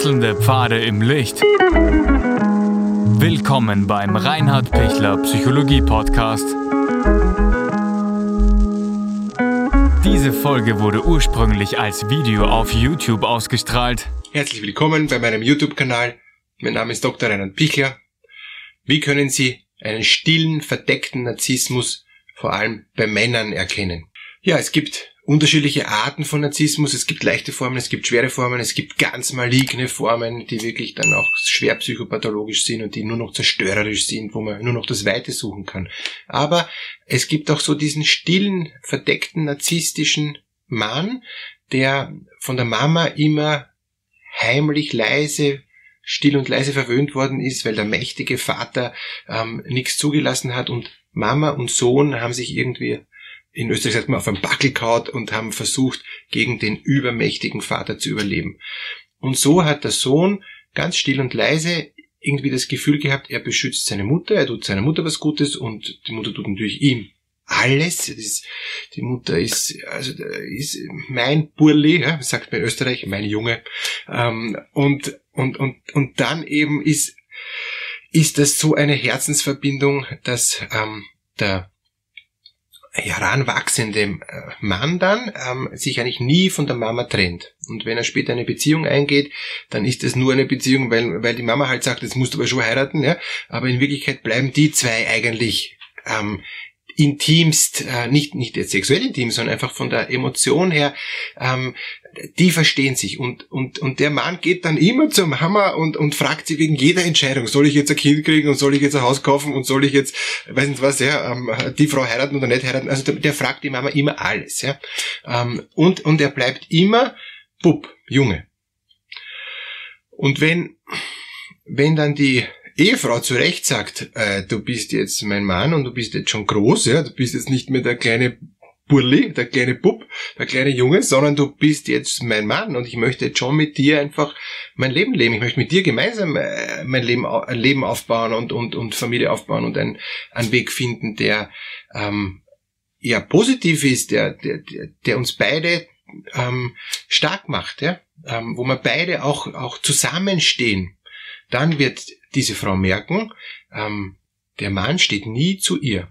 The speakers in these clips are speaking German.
Wechselnde Pfade im Licht. Willkommen beim Reinhard Pichler Psychologie Podcast. Diese Folge wurde ursprünglich als Video auf YouTube ausgestrahlt. Herzlich willkommen bei meinem YouTube-Kanal. Mein Name ist Dr. Reinhard Pichler. Wie können Sie einen stillen, verdeckten Narzissmus vor allem bei Männern erkennen? Ja, es gibt unterschiedliche Arten von Narzissmus. Es gibt leichte Formen, es gibt schwere Formen, es gibt ganz maligne Formen, die wirklich dann auch schwer psychopathologisch sind und die nur noch zerstörerisch sind, wo man nur noch das Weite suchen kann. Aber es gibt auch so diesen stillen, verdeckten, narzisstischen Mann, der von der Mama immer heimlich leise still und leise verwöhnt worden ist, weil der mächtige Vater ähm, nichts zugelassen hat und Mama und Sohn haben sich irgendwie in Österreich sagt man auf einen Backel kaut und haben versucht, gegen den übermächtigen Vater zu überleben. Und so hat der Sohn ganz still und leise irgendwie das Gefühl gehabt, er beschützt seine Mutter, er tut seiner Mutter was Gutes und die Mutter tut natürlich ihm alles. Ist, die Mutter ist, also ist mein Burli, ja, sagt man in Österreich, mein Junge. Ähm, und, und, und, und dann eben ist, ist das so eine Herzensverbindung, dass ähm, der heranwachsende äh, Mann dann ähm, sich eigentlich nie von der Mama trennt. Und wenn er später eine Beziehung eingeht, dann ist es nur eine Beziehung, weil, weil die Mama halt sagt, jetzt musst du aber schon heiraten, ja. Aber in Wirklichkeit bleiben die zwei eigentlich ähm, intimst, äh, nicht, nicht jetzt sexuell intim, sondern einfach von der Emotion her, ähm, die verstehen sich. Und, und, und der Mann geht dann immer zum Hammer und, und fragt sie wegen jeder Entscheidung, soll ich jetzt ein Kind kriegen und soll ich jetzt ein Haus kaufen und soll ich jetzt, weiß nicht was, ja, ähm, die Frau heiraten oder nicht heiraten. Also der, der fragt die Mama immer alles. Ja. Ähm, und, und er bleibt immer Bub, Junge. Und wenn, wenn dann die Ehefrau zu Recht sagt, äh, du bist jetzt mein Mann und du bist jetzt schon groß, ja, du bist jetzt nicht mehr der kleine Burli, der kleine Bub, der kleine Junge, sondern du bist jetzt mein Mann und ich möchte jetzt schon mit dir einfach mein Leben leben. Ich möchte mit dir gemeinsam äh, mein Leben, ein Leben aufbauen und, und, und Familie aufbauen und einen, einen Weg finden, der ähm, ja positiv ist, der, der, der, uns beide ähm, stark macht, ja? ähm, wo wir beide auch, auch zusammenstehen. Dann wird diese Frau merken, ähm, der Mann steht nie zu ihr,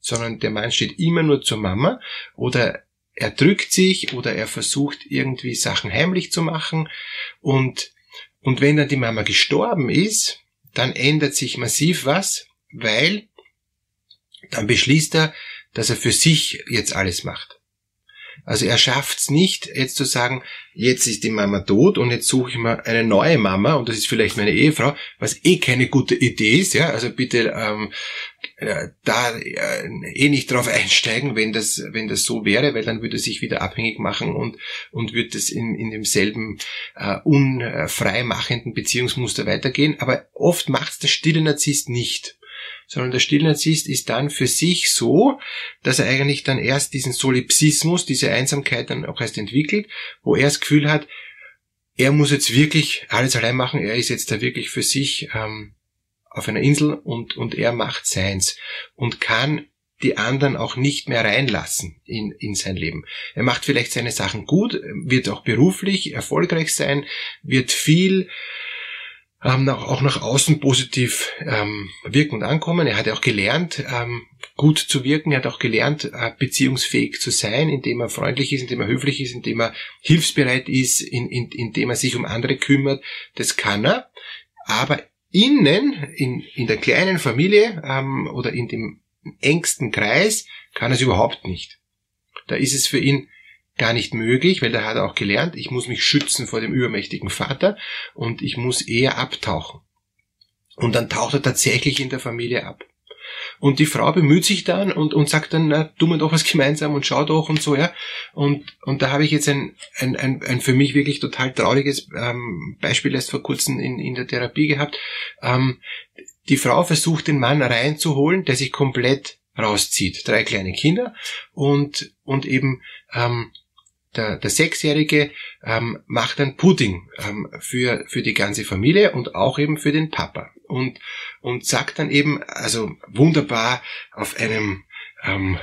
sondern der Mann steht immer nur zur Mama oder er drückt sich oder er versucht irgendwie Sachen heimlich zu machen und, und wenn dann die Mama gestorben ist, dann ändert sich massiv was, weil dann beschließt er, dass er für sich jetzt alles macht. Also er schafft's nicht, jetzt zu sagen, jetzt ist die Mama tot und jetzt suche ich mir eine neue Mama und das ist vielleicht meine Ehefrau, was eh keine gute Idee ist, ja. Also bitte ähm, äh, da äh, eh nicht drauf einsteigen, wenn das, wenn das so wäre, weil dann würde er sich wieder abhängig machen und, und wird es in, in demselben äh, unfrei machenden Beziehungsmuster weitergehen. Aber oft macht's der stille Narzisst nicht sondern der Stillnarzisst ist dann für sich so, dass er eigentlich dann erst diesen Solipsismus, diese Einsamkeit dann auch erst entwickelt, wo er das Gefühl hat, er muss jetzt wirklich alles allein machen, er ist jetzt da wirklich für sich ähm, auf einer Insel und, und er macht seins und kann die anderen auch nicht mehr reinlassen in, in sein Leben. Er macht vielleicht seine Sachen gut, wird auch beruflich erfolgreich sein, wird viel ähm, auch nach außen positiv ähm, wirken und ankommen. Er hat ja auch gelernt, ähm, gut zu wirken. Er hat auch gelernt, äh, beziehungsfähig zu sein, indem er freundlich ist, indem er höflich ist, indem er hilfsbereit ist, in, in, indem er sich um andere kümmert. Das kann er. Aber innen, in, in der kleinen Familie ähm, oder in dem engsten Kreis, kann er es überhaupt nicht. Da ist es für ihn gar nicht möglich, weil da hat er auch gelernt, ich muss mich schützen vor dem übermächtigen Vater und ich muss eher abtauchen. Und dann taucht er tatsächlich in der Familie ab. Und die Frau bemüht sich dann und, und sagt dann, na, tun wir doch was gemeinsam und schau doch und so, ja. Und, und da habe ich jetzt ein, ein, ein, ein für mich wirklich total trauriges ähm, Beispiel erst vor kurzem in, in der Therapie gehabt. Ähm, die Frau versucht, den Mann reinzuholen, der sich komplett rauszieht. Drei kleine Kinder und, und eben ähm, der, der Sechsjährige ähm, macht ein Pudding ähm, für, für die ganze Familie und auch eben für den Papa. Und, und sagt dann eben, also wunderbar auf einem ähm,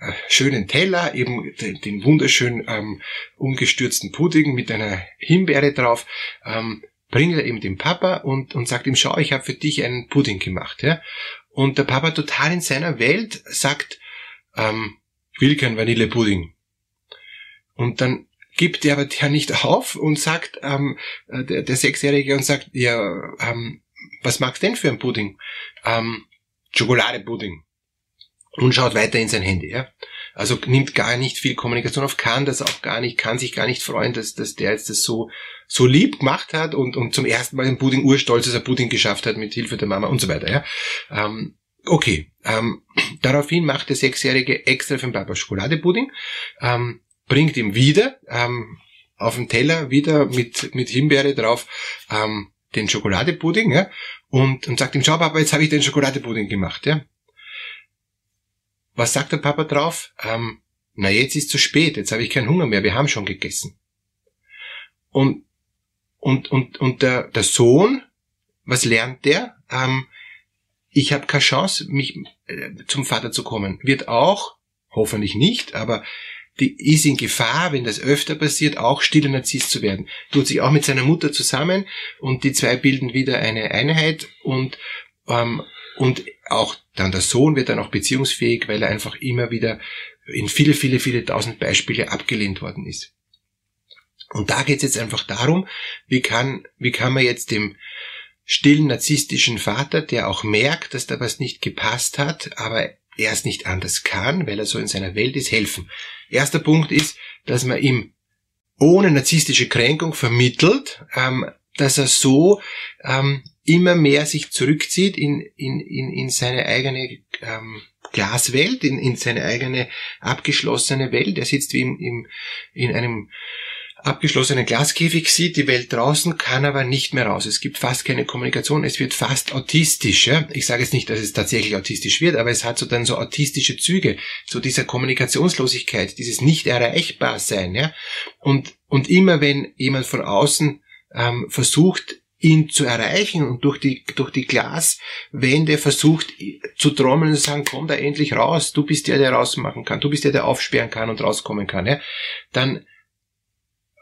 äh, schönen Teller, eben den, den wunderschön ähm, umgestürzten Pudding mit einer Himbeere drauf, ähm, bringt er eben dem Papa und, und sagt ihm, schau, ich habe für dich einen Pudding gemacht. Ja? Und der Papa total in seiner Welt sagt, ähm, will kein Vanillepudding. Und dann gibt er aber der nicht auf und sagt, ähm, äh, der, der Sechsjährige und sagt, ja, ähm, was magst du denn für ein Pudding? Ähm, Schokoladepudding. Und schaut weiter in sein Handy, ja. Also nimmt gar nicht viel Kommunikation auf, kann das auch gar nicht, kann sich gar nicht freuen, dass, dass der jetzt das so, so lieb gemacht hat und, und zum ersten Mal im Pudding urstolz, dass er Pudding geschafft hat mit Hilfe der Mama und so weiter, ja. Ähm, okay, ähm, daraufhin macht der Sechsjährige extra für den Papa Schokoladepudding, ähm, bringt ihm wieder, ähm, auf den Teller wieder mit, mit Himbeere drauf, ähm, den Schokoladepudding, ja, und, und sagt ihm, schau Papa, jetzt habe ich den Schokoladepudding gemacht, ja. Was sagt der Papa drauf? Ähm, na, jetzt ist zu spät, jetzt habe ich keinen Hunger mehr, wir haben schon gegessen. Und, und, und, und der, der Sohn, was lernt der? Ähm, ich habe keine Chance, mich äh, zum Vater zu kommen. Wird auch, hoffentlich nicht, aber die ist in Gefahr, wenn das öfter passiert, auch stiller Narzisst zu werden. Tut sich auch mit seiner Mutter zusammen und die zwei bilden wieder eine Einheit und, ähm, und auch dann der Sohn wird dann auch beziehungsfähig, weil er einfach immer wieder in viele, viele, viele tausend Beispiele abgelehnt worden ist. Und da geht es jetzt einfach darum, wie kann, wie kann man jetzt dem stillen narzisstischen Vater, der auch merkt, dass da was nicht gepasst hat, aber er es nicht anders kann, weil er so in seiner Welt ist, helfen. Erster Punkt ist, dass man ihm ohne narzisstische Kränkung vermittelt, ähm, dass er so ähm, immer mehr sich zurückzieht in, in, in, in seine eigene ähm, Glaswelt, in, in seine eigene abgeschlossene Welt. Er sitzt wie im, im, in einem abgeschlossenen Glaskäfig, sieht die Welt draußen, kann aber nicht mehr raus. Es gibt fast keine Kommunikation, es wird fast autistisch. Ja? Ich sage jetzt nicht, dass es tatsächlich autistisch wird, aber es hat so dann so autistische Züge, so dieser Kommunikationslosigkeit, dieses nicht erreichbar sein. Ja? Und, und immer wenn jemand von außen ähm, versucht, ihn zu erreichen und durch die, durch die Glaswände versucht zu trommeln und zu sagen, komm da endlich raus, du bist der, der rausmachen kann, du bist der, der aufsperren kann und rauskommen kann, ja, dann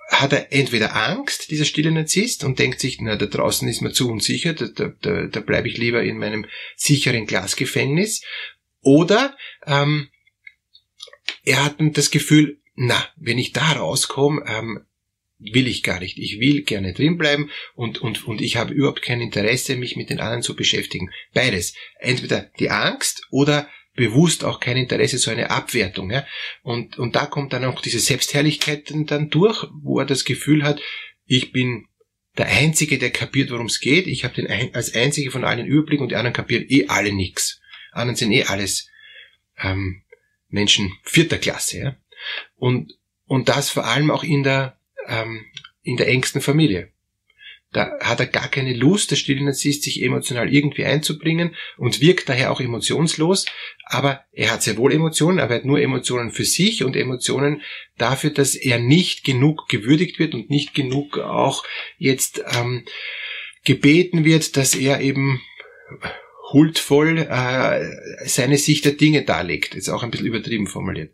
hat er entweder Angst, dieser stille Narzisst, und denkt sich, na, da draußen ist mir zu unsicher, da, da, da, da bleibe ich lieber in meinem sicheren Glasgefängnis, oder ähm, er hat das Gefühl, na, wenn ich da rauskomme, ähm, will ich gar nicht. Ich will gerne drinbleiben und, und, und ich habe überhaupt kein Interesse, mich mit den anderen zu beschäftigen. Beides. Entweder die Angst oder bewusst auch kein Interesse, so eine Abwertung. Ja? Und, und da kommt dann auch diese Selbstherrlichkeit dann durch, wo er das Gefühl hat, ich bin der Einzige, der kapiert, worum es geht. Ich habe den ein, als Einzige von allen Überblick und die anderen kapieren eh alle nix. Anderen sind eh alles ähm, Menschen vierter Klasse. Ja? Und, und das vor allem auch in der, ähm, in der engsten Familie. Da hat er gar keine Lust, der stille Narzisst, sich emotional irgendwie einzubringen und wirkt daher auch emotionslos. Aber er hat sehr wohl Emotionen, aber er hat nur Emotionen für sich und Emotionen dafür, dass er nicht genug gewürdigt wird und nicht genug auch jetzt ähm, gebeten wird, dass er eben huldvoll äh, seine Sicht der Dinge darlegt. Ist auch ein bisschen übertrieben formuliert.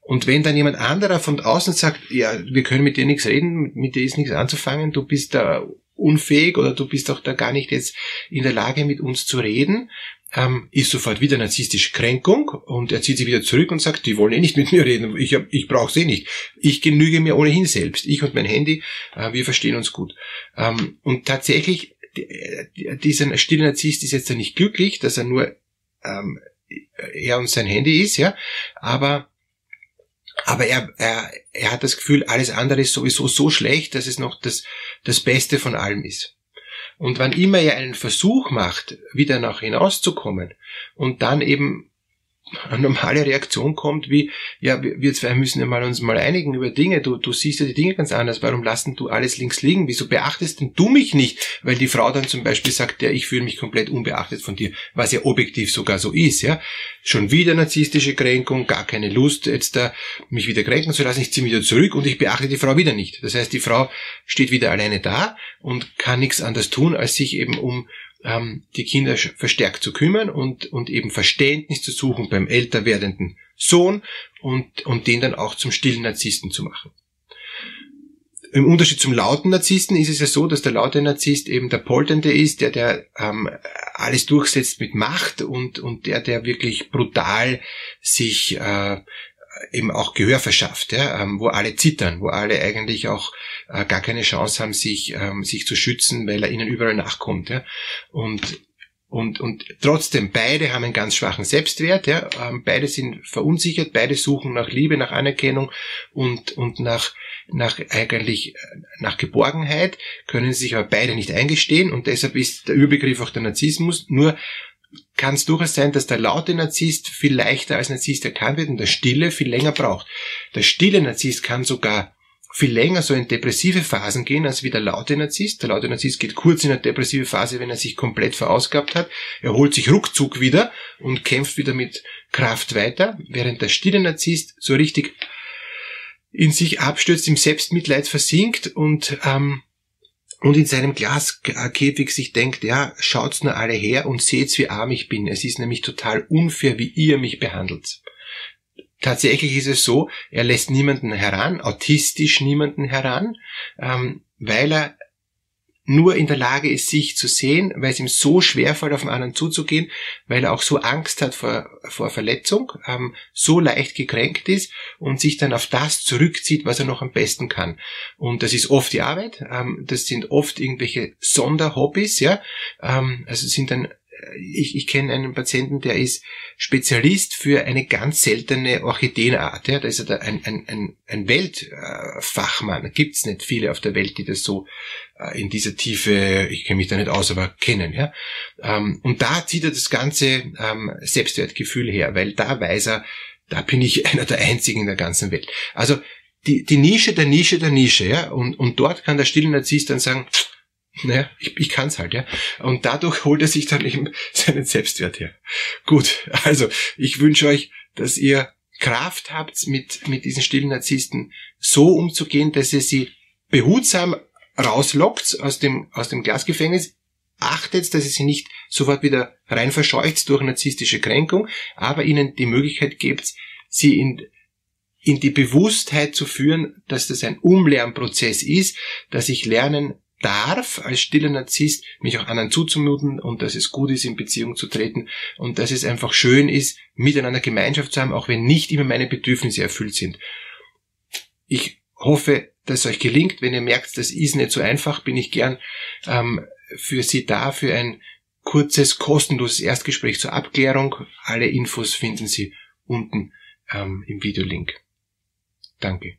Und wenn dann jemand anderer von außen sagt, ja, wir können mit dir nichts reden, mit dir ist nichts anzufangen, du bist da unfähig oder du bist auch da gar nicht jetzt in der Lage, mit uns zu reden, ähm, ist sofort wieder narzisstische Kränkung und er zieht sich wieder zurück und sagt, die wollen eh nicht mit mir reden, ich, hab, ich brauche sie nicht. Ich genüge mir ohnehin selbst. Ich und mein Handy, äh, wir verstehen uns gut. Ähm, und tatsächlich, dieser stille Narzisst ist jetzt ja nicht glücklich, dass er nur ähm, er und sein Handy ist, ja, aber aber er, er, er hat das Gefühl, alles andere ist sowieso so schlecht, dass es noch das, das Beste von allem ist. Und wann immer er einen Versuch macht, wieder nach hinauszukommen und dann eben normale Reaktion kommt, wie, ja, wir zwei müssen ja mal uns mal einigen über Dinge, du, du siehst ja die Dinge ganz anders, warum lassen du alles links liegen, wieso beachtest denn du mich nicht? Weil die Frau dann zum Beispiel sagt, ja, ich fühle mich komplett unbeachtet von dir, was ja objektiv sogar so ist, ja. Schon wieder narzisstische Kränkung, gar keine Lust, jetzt da mich wieder kränken zu lassen, ich ziehe wieder zurück und ich beachte die Frau wieder nicht. Das heißt, die Frau steht wieder alleine da und kann nichts anderes tun, als sich eben um ähm, die Kinder verstärkt zu kümmern und, und eben Verständnis zu suchen beim älter werdenden Sohn und, und den dann auch zum stillen Narzissten zu machen. Im Unterschied zum lauten Narzissten ist es ja so, dass der laute Narzisst eben der Polternde ist, der, der ähm, alles durchsetzt mit Macht und, und der, der wirklich brutal sich äh, eben auch Gehör verschafft, ja, ähm, wo alle zittern, wo alle eigentlich auch äh, gar keine Chance haben, sich, ähm, sich zu schützen, weil er ihnen überall nachkommt. Ja. Und und, und trotzdem, beide haben einen ganz schwachen Selbstwert, ja, ähm, beide sind verunsichert, beide suchen nach Liebe, nach Anerkennung und, und nach, nach eigentlich, äh, nach Geborgenheit, können sich aber beide nicht eingestehen und deshalb ist der Überbegriff auch der Narzissmus, nur kann es durchaus sein, dass der laute Narzisst viel leichter als Narzisst erkannt wird und der stille viel länger braucht. Der stille Narzisst kann sogar viel länger so in depressive Phasen gehen als wie der laute Narzisst. Der laute Narzisst geht kurz in eine depressive Phase, wenn er sich komplett verausgabt hat. Er holt sich ruckzuck wieder und kämpft wieder mit Kraft weiter, während der stille Narzisst so richtig in sich abstürzt, im Selbstmitleid versinkt und ähm, und in seinem Glaskäfig sich denkt, ja, schaut's nur alle her und seht's, wie arm ich bin. Es ist nämlich total unfair, wie ihr mich behandelt. Tatsächlich ist es so, er lässt niemanden heran, autistisch niemanden heran, ähm, weil er nur in der Lage ist, sich zu sehen, weil es ihm so schwerfällt, auf den anderen zuzugehen, weil er auch so Angst hat vor, vor Verletzung, ähm, so leicht gekränkt ist und sich dann auf das zurückzieht, was er noch am besten kann. Und das ist oft die Arbeit, ähm, das sind oft irgendwelche Sonderhobbys, ja, ähm, also sind dann ich, ich kenne einen Patienten, der ist Spezialist für eine ganz seltene Orchideenart. Ja, da ist er ein, ein, ein, ein Weltfachmann. Gibt's nicht viele auf der Welt, die das so äh, in dieser Tiefe, ich kenne mich da nicht aus, aber kennen. Ja? Ähm, und da zieht er das ganze ähm, Selbstwertgefühl her, weil da weiß er, da bin ich einer der einzigen in der ganzen Welt. Also die, die Nische der Nische der Nische, ja, und, und dort kann der stille Narzisst dann sagen, naja, ich, ich kann's halt, ja. Und dadurch holt er sich dann eben seinen Selbstwert her. Gut, also ich wünsche euch, dass ihr Kraft habt, mit, mit diesen stillen Narzissten so umzugehen, dass ihr sie behutsam rauslockt aus dem, aus dem Glasgefängnis. Achtet, dass ihr sie nicht sofort wieder rein verscheucht durch narzisstische Kränkung, aber ihnen die Möglichkeit gebt, sie in, in die Bewusstheit zu führen, dass das ein Umlernprozess ist, dass ich lernen darf als stiller Narzisst, mich auch anderen zuzumuten und dass es gut ist, in Beziehung zu treten und dass es einfach schön ist, miteinander Gemeinschaft zu haben, auch wenn nicht immer meine Bedürfnisse erfüllt sind. Ich hoffe, dass es euch gelingt. Wenn ihr merkt, das ist nicht so einfach, bin ich gern ähm, für Sie da, für ein kurzes, kostenloses Erstgespräch zur Abklärung. Alle Infos finden Sie unten ähm, im Videolink. Danke.